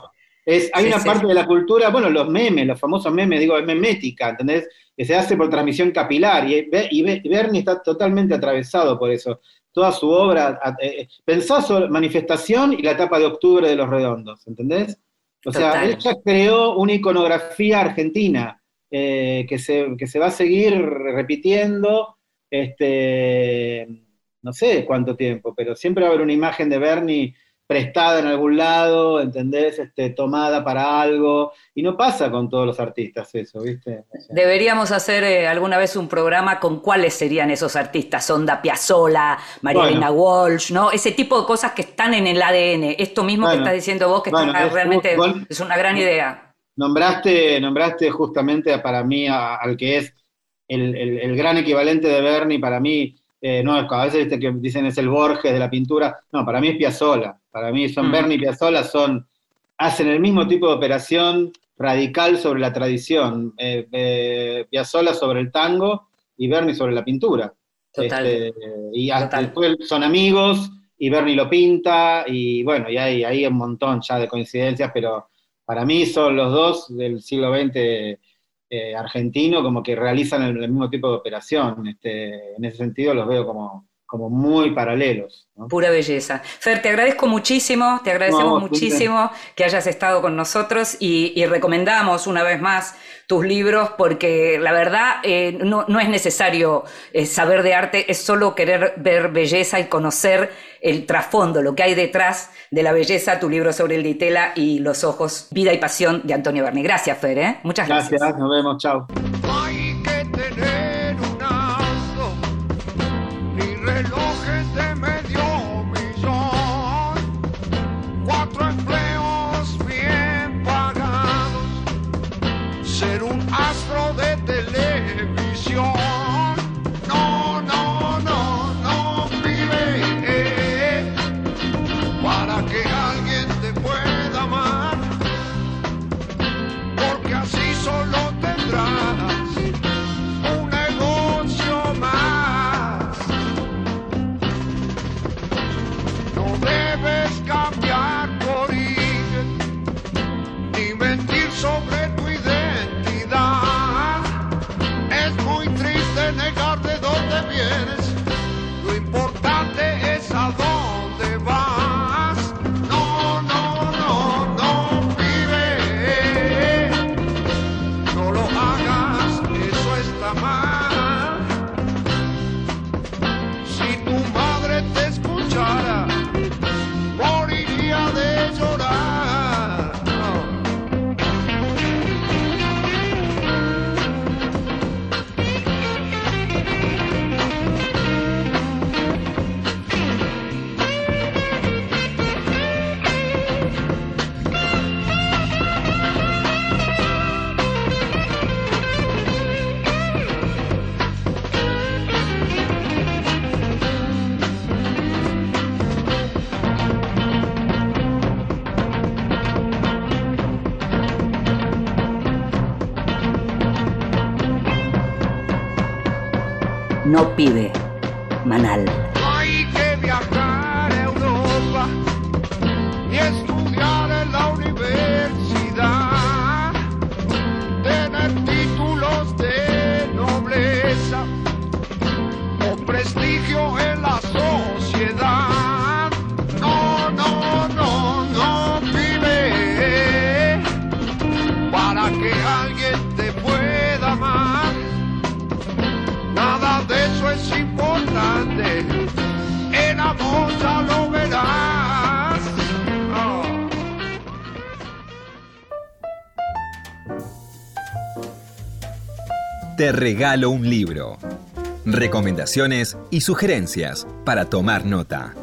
Es, hay una parte de la cultura, bueno, los memes, los famosos memes, digo, es memética, ¿entendés? Que se hace por transmisión capilar y, y Bernie está totalmente atravesado por eso toda su obra, eh, eh, pensá sobre manifestación y la etapa de octubre de los redondos, ¿entendés? O sea, ella creó una iconografía argentina eh, que, se, que se va a seguir repitiendo, este, no sé cuánto tiempo, pero siempre va a haber una imagen de Bernie prestada en algún lado, ¿entendés? Este, tomada para algo. Y no pasa con todos los artistas eso, ¿viste? Deberíamos hacer eh, alguna vez un programa con cuáles serían esos artistas, Sonda Piazzolla, María Walsh, ¿no? Ese tipo de cosas que están en el ADN. Esto mismo que estás diciendo vos, que realmente es una gran idea. Nombraste, nombraste justamente para mí al que es el, el gran equivalente de Bernie, para mí, eh, no, a veces que dicen es el Borges de la pintura, no, para mí es Piazzolla, para mí son mm. Bernie y Piazzolla, son, hacen el mismo tipo de operación radical sobre la tradición, eh, eh, Piazzolla sobre el tango y Bernie sobre la pintura. Total. Este, y después son amigos y Bernie lo pinta y bueno, y hay, hay un montón ya de coincidencias, pero para mí son los dos del siglo XX eh, argentino como que realizan el, mismo tipo de operación. Este, en ese sentido los veo como, como muy paralelos. Pura belleza. Fer, te agradezco muchísimo, te agradecemos muchísimo que hayas estado con nosotros y, recomendamos una vez más tus libros porque la verdad eh, no, es necesario eh, saber de arte, es solo querer ver belleza y conocer el trasfondo, lo que hay detrás de la belleza, tu libro sobre el Ditela y los ojos, vida y pasión de Antonio Berni. Gracias, Fer, ¿eh? muchas gracias. Gracias, nos vemos, chao. No pide. Manal. Te regalo un libro. Recomendaciones y sugerencias para tomar nota.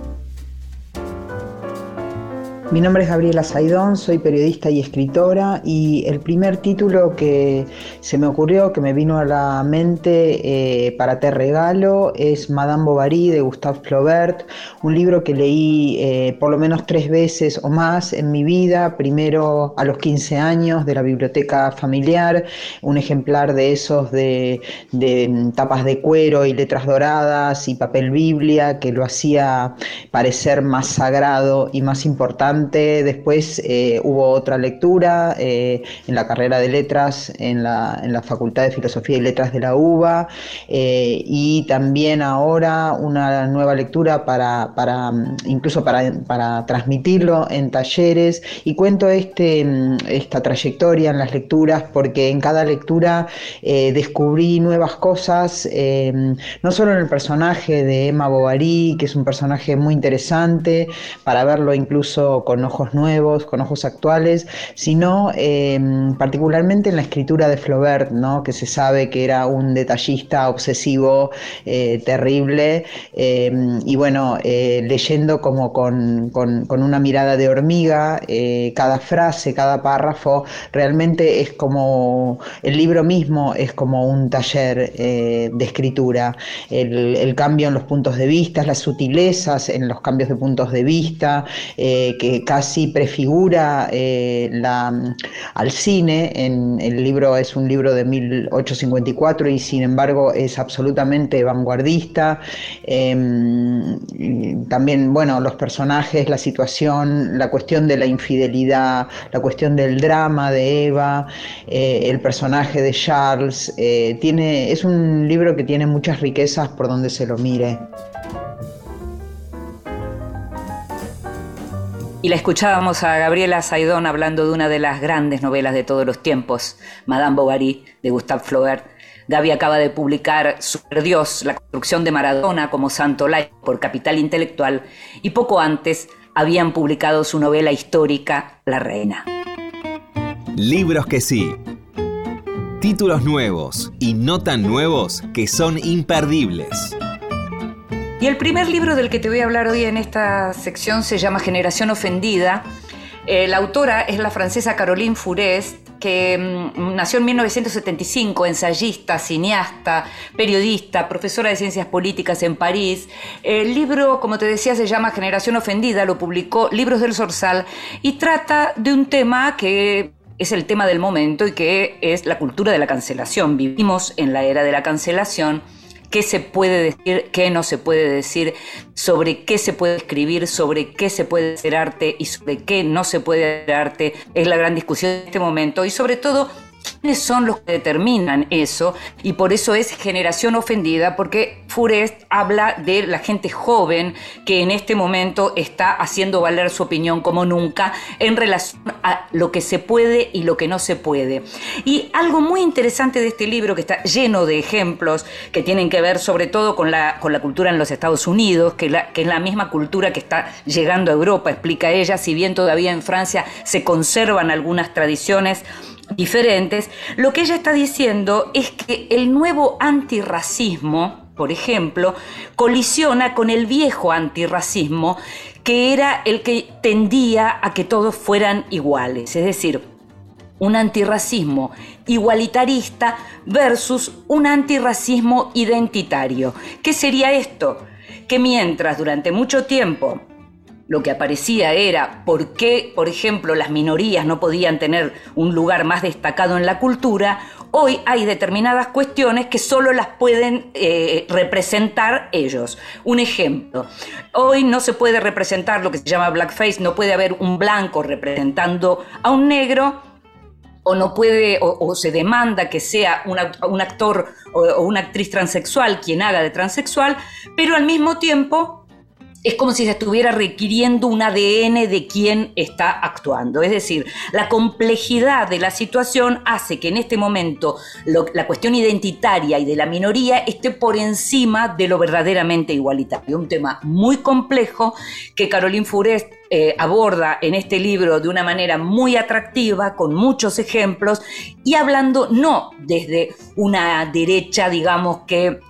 Mi nombre es Gabriela Saidón, soy periodista y escritora y el primer título que se me ocurrió, que me vino a la mente eh, para te regalo, es Madame Bovary de Gustave Flaubert, un libro que leí eh, por lo menos tres veces o más en mi vida, primero a los 15 años de la biblioteca familiar, un ejemplar de esos de, de tapas de cuero y letras doradas y papel Biblia que lo hacía parecer más sagrado y más importante Después eh, hubo otra lectura eh, en la carrera de letras en la, en la, Facultad de Filosofía y Letras de la UBA eh, y también ahora una nueva lectura para, para incluso para, para, transmitirlo en talleres. Y cuento este, esta trayectoria en las lecturas porque en cada lectura descubrí nuevas cosas, no solo en el personaje de Emma Bovary, que es un personaje muy interesante para verlo incluso con ojos nuevos, con ojos actuales, sino em, particularmente en la escritura de Flaubert, ¿no? que se sabe que era un detallista obsesivo eh, terrible, em, y bueno, eh, leyendo como con, con, una mirada de hormiga, eh, cada frase, cada párrafo, realmente es como, el libro mismo es como un taller de escritura, el, el, cambio en los puntos de vista, las sutilezas en los cambios de puntos de vista, que casi prefigura eh, la, al cine. En, el libro es un libro de 1854 y sin embargo es absolutamente vanguardista. Em, también, bueno, los personajes, la situación, la cuestión de la infidelidad, la cuestión del drama de Eva, eh, el personaje de Charles. Eh, tiene, es un libro que tiene muchas riquezas por donde se lo mire. Y la escuchábamos a Gabriela Saidón hablando de una de las grandes novelas de todos los tiempos, Madame Bovary, de Gustave Flaubert. Gaby acaba de publicar Super Dios, la construcción de Maradona como santo laico por Capital Intelectual, y poco antes habían publicado su novela histórica La Reina. Libros que sí. Títulos nuevos y no tan nuevos que son imperdibles. Y el primer libro del que te voy a hablar hoy en esta sección se llama Generación Ofendida. Eh, la autora es la francesa Caroline Fourest, que mm, nació en 1975, ensayista, cineasta, periodista, profesora de ciencias políticas en París. El libro, como te decía, se llama Generación Ofendida, lo publicó Libros del Sorsal y trata de un tema que es el tema del momento y que es la cultura de la cancelación. Vivimos en la era de la cancelación qué se puede decir, qué no se puede decir, sobre qué se puede escribir, sobre qué se puede hacer arte y sobre qué no se puede hacer arte. Es la gran discusión en este momento y sobre todo ¿Quiénes son los que determinan eso? Y por eso es generación ofendida, porque Furest habla de la gente joven que en este momento está haciendo valer su opinión como nunca en relación a lo que se puede y lo que no se puede. Y algo muy interesante de este libro, que está lleno de ejemplos que tienen que ver sobre todo con la, con la cultura en los Estados Unidos, que es la misma cultura que está llegando a Europa, explica ella, si bien todavía en Francia se conservan algunas tradiciones diferentes, lo que ella está diciendo es que el nuevo antirracismo, por ejemplo, colisiona con el viejo antirracismo, que era el que tendía a que todos fueran iguales, es decir, un antirracismo igualitarista versus un antirracismo identitario. ¿Qué sería esto? Que mientras durante mucho tiempo lo que aparecía era por qué, por ejemplo, las minorías no podían tener un lugar más destacado en la cultura, Hoy hay determinadas cuestiones que solo las pueden eh, representar ellos. Un ejemplo, hoy no se puede representar lo que se llama blackface, no puede haber un blanco representando a un negro o no puede, o, se demanda que sea un actor o, una actriz transexual quien haga de transexual, pero al mismo tiempo es como si se estuviera requiriendo un ADN de quien está actuando. Es decir, la complejidad de la situación hace que en este momento la cuestión identitaria y de la minoría esté por encima de lo verdaderamente igualitario. Un tema muy complejo que Caroline Furest eh, aborda en este libro de una manera muy atractiva, con muchos ejemplos, y hablando no desde una derecha, digamos, que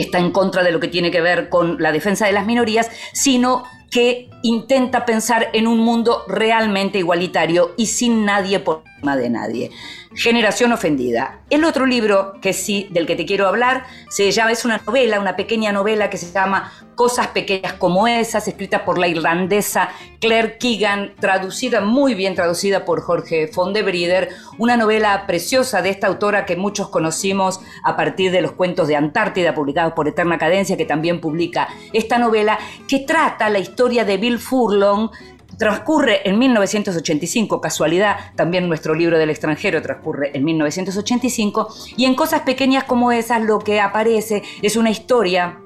está en contra de lo que tiene que ver con la defensa de las minorías, sino que intenta pensar en un mundo realmente igualitario y sin nadie por de nadie. Generación ofendida. El otro libro que sí, del que te quiero hablar, se llama, es una novela, una pequeña novela que se llama Cosas pequeñas como esas, escrita por la irlandesa Claire Keegan, traducida, muy bien traducida por Jorge Fondebrider, una novela preciosa de esta autora que muchos conocimos a partir de los cuentos de Antártida, publicados por Eterna Cadencia, que también publica esta novela, que trata la historia de Bill Furlong, transcurre en 1985, casualidad, también nuestro libro del extranjero transcurre en 1985, y en cosas pequeñas como esas lo que aparece es una historia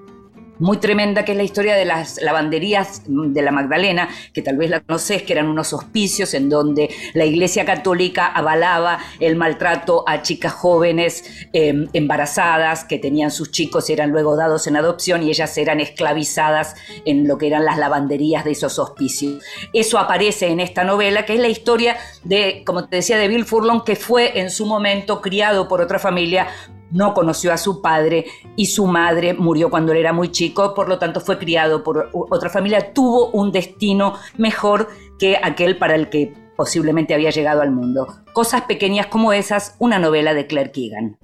muy tremenda, que es la historia de las lavanderías de la Magdalena, que tal vez la conoces, que eran unos hospicios en donde la Iglesia Católica avalaba el maltrato a chicas jóvenes em, embarazadas, que tenían sus chicos, eran luego dados en adopción y ellas eran esclavizadas en lo que eran las lavanderías de esos hospicios. Eso aparece en esta novela, que es la historia de, como te decía, de Bill Furlong, que fue en su momento criado por otra familia no conoció a su padre y su madre murió cuando él era muy chico, por lo tanto fue criado por otra familia, tuvo un destino mejor que aquel para el que posiblemente había llegado al mundo. Cosas pequeñas como esas, una novela de Claire Keegan.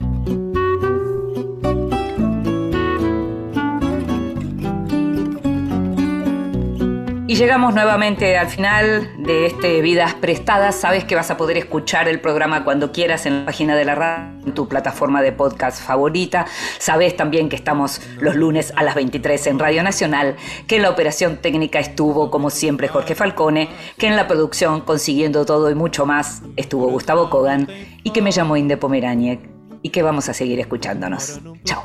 Y llegamos nuevamente al final de este Vidas Prestadas. Sabes que vas a poder escuchar el programa cuando quieras en la página de la radio, en tu plataforma de podcast favorita. Sabes también que estamos los lunes a las 23 en Radio Nacional, que en la operación técnica estuvo, como siempre, Jorge Falcone, que en la producción, consiguiendo todo y mucho más, estuvo Gustavo Kogan y que me llamó Inde Pomeraniec y que vamos a seguir escuchándonos. Chao.